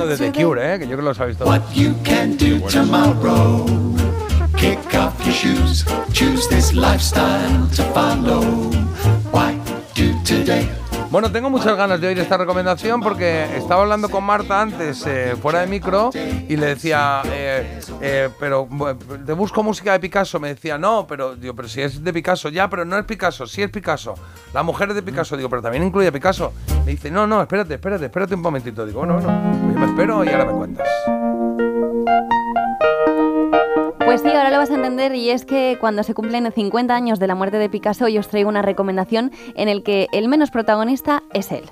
uno de The Cure, ¿eh? que yo creo que lo sabéis todos. What you can do tomorrow. Kick off your shoes. Choose this lifestyle to follow. Why do today? Bueno, tengo muchas ganas de oír esta recomendación porque estaba hablando con Marta antes, eh, fuera de micro, y le decía, eh, eh, pero te busco música de Picasso. Me decía, no, pero digo, pero si es de Picasso, ya, pero no es Picasso, sí es Picasso. La mujer es de Picasso, digo, pero también incluye a Picasso. Me dice, no, no, espérate, espérate, espérate un momentito. Digo, bueno, bueno, pues yo me espero y ahora me cuentas. Pues sí, ahora lo vas a entender y es que cuando se cumplen 50 años de la muerte de Picasso, yo os traigo una recomendación en el que el menos protagonista es él.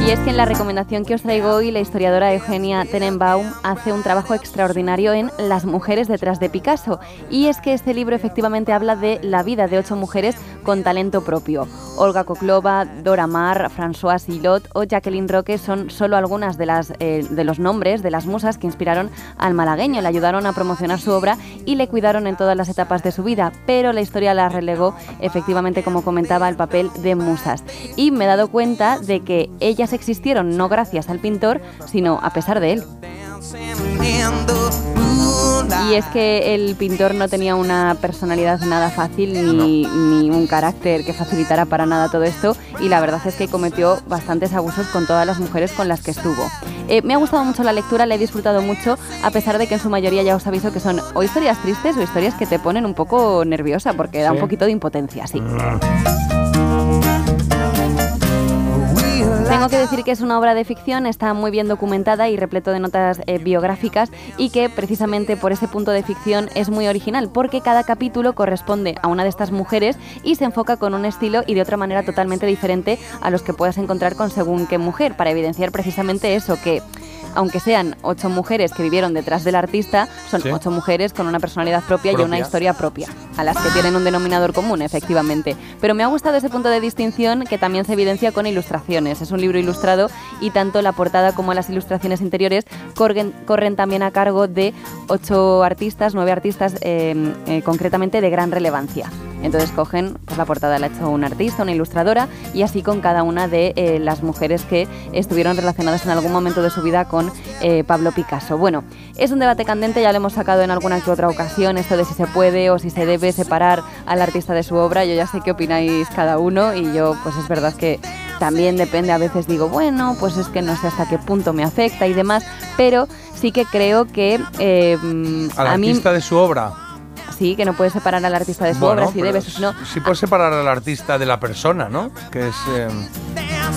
Y es que en la recomendación que os traigo hoy, la historiadora Eugenia Tenenbaum hace un trabajo extraordinario en Las mujeres detrás de Picasso. Y es que este libro efectivamente habla de la vida de ocho mujeres con talento propio. Olga Koklova, Dora Maar, François Silot o Jacqueline Roque son solo algunas de, las, eh, de los nombres de las musas que inspiraron al malagueño, le ayudaron a promocionar su obra y le cuidaron en todas las etapas de su vida. Pero la historia la relegó efectivamente, como comentaba, al papel de musas. Y me he dado cuenta de que ellas existieron no gracias al pintor, sino a pesar de él. Y es que el pintor no tenía una personalidad nada fácil ni, ni un carácter que facilitara para nada todo esto y la verdad es que cometió bastantes abusos con todas las mujeres con las que estuvo. Eh, me ha gustado mucho la lectura, la he disfrutado mucho, a pesar de que en su mayoría ya os aviso que son o historias tristes o historias que te ponen un poco nerviosa porque da un poquito de impotencia, sí. Tengo que decir que es una obra de ficción, está muy bien documentada y repleto de notas eh, biográficas y que precisamente por ese punto de ficción es muy original porque cada capítulo corresponde a una de estas mujeres y se enfoca con un estilo y de otra manera totalmente diferente a los que puedas encontrar con según qué mujer para evidenciar precisamente eso que aunque sean ocho mujeres que vivieron detrás del artista, son Sí. ocho mujeres con una personalidad propia, y una historia propia, a las que tienen un denominador común, efectivamente. Pero me ha gustado ese punto de distinción que también se evidencia con ilustraciones. Es un libro ilustrado y tanto la portada como las ilustraciones interiores corren, corren también a cargo de ocho artistas, nueve artistas eh, eh, concretamente de gran relevancia. Entonces cogen, pues la portada la ha hecho un artista, una ilustradora, y así con cada una de eh, las mujeres que estuvieron relacionadas en algún momento de su vida con eh, Pablo Picasso. Bueno, es un debate candente, ya lo hemos sacado en alguna que otra ocasión, esto de si se puede o si se debe separar al artista de su obra. Yo ya sé qué opináis cada uno y yo, pues es verdad que también depende, a veces digo, bueno, pues es que no sé hasta qué punto me afecta y demás, pero sí que creo que eh, Al a mí artista de su obra. Sí, que no puedes separar al artista de su Bueno, obra, si debes o si no. Sí puedes separar al artista de la persona, ¿no? Que es... eh,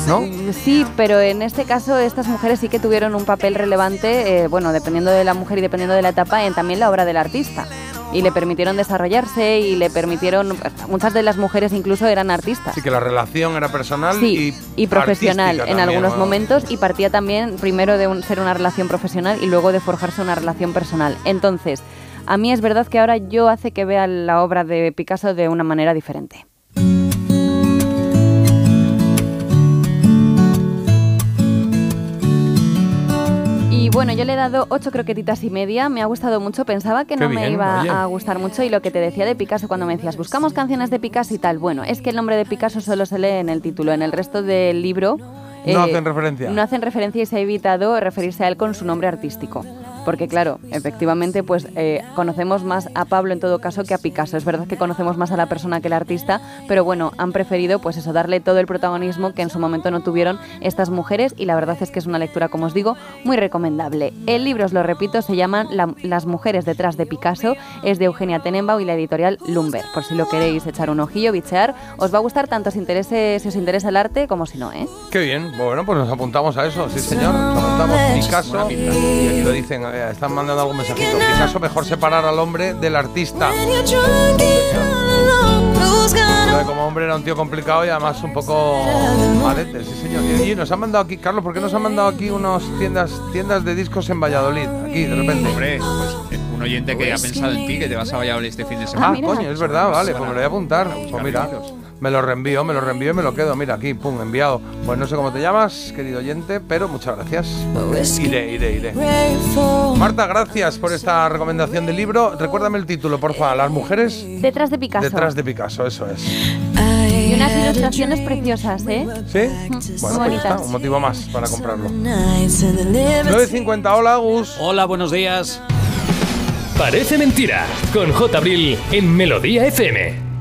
¿No? Sí, pero en este caso estas mujeres sí que tuvieron un papel relevante, eh, bueno, dependiendo de la mujer y dependiendo de la etapa, en también la obra del artista. Y le permitieron desarrollarse y le permitieron, muchas de las mujeres incluso eran artistas. Así que la relación era personal Sí, y, y, profesional en también, algunos ¿no? momentos y partía también primero de un- ser una relación profesional y luego de forjarse una relación personal. Entonces, a mí es verdad que ahora yo hace que vea la obra de Picasso de una manera diferente. Y bueno, yo le he dado ocho croquetitas y media, me ha gustado mucho, pensaba que Qué no me iba oye. a gustar mucho y lo que te decía de Picasso cuando me decías, buscamos canciones de Picasso y tal, bueno, es que el nombre de Picasso solo se lee en el título, en el resto del libro... No hacen referencia. No hacen referencia y se ha evitado referirse a él con su nombre artístico. Porque claro, efectivamente, pues eh, conocemos más a Pablo en todo caso que a Picasso. Es verdad que conocemos más a la persona que al artista, pero bueno, han preferido pues eso, darle todo el protagonismo que en su momento no tuvieron estas mujeres y la verdad es que es una lectura, como os digo, muy recomendable. El libro, os lo repito, se llama La- Las mujeres detrás de Picasso, es de Eugenia Tenenbaum y la editorial Lumber. Por si lo queréis echar un ojillo, bichear, os va a gustar tanto si, interese, si os interesa el arte como si no, ¿eh? Qué bien. Bueno, pues nos apuntamos a eso, sí señor. Nos apuntamos Picasso. Y aquí lo dicen, eh, están mandando algún mensajito. Picasso, mejor separar al hombre del artista. Pero como hombre era un tío complicado y además un poco malete, sí señor. Y, nos han mandado aquí, Carlos, ¿por qué nos han mandado aquí unas tiendas, tiendas de discos en Valladolid? Aquí, de repente. Hombre, pues, eh, un oyente que ha pensado en ti, que te vas a Valladolid este fin de Ah, semana. mira. coño, es verdad, vale, pues me lo voy a apuntar. Pues mira. Me lo reenvío, me lo reenvío y me lo quedo. Mira, aquí, pum, enviado. Pues no sé cómo te llamas, querido oyente, pero muchas gracias. Iré, iré, iré. Marta, gracias por esta recomendación del libro. Recuérdame el título, porfa. Las mujeres Detrás de Picasso. detrás de Picasso, eso es. Y una unas ilustraciones preciosas, ¿eh? ¿Sí? Bueno, pues está, un motivo más para comprarlo. 9.50, hola Gus. Hola, buenos días. Parece mentira, con J. Abril en Melodía FM.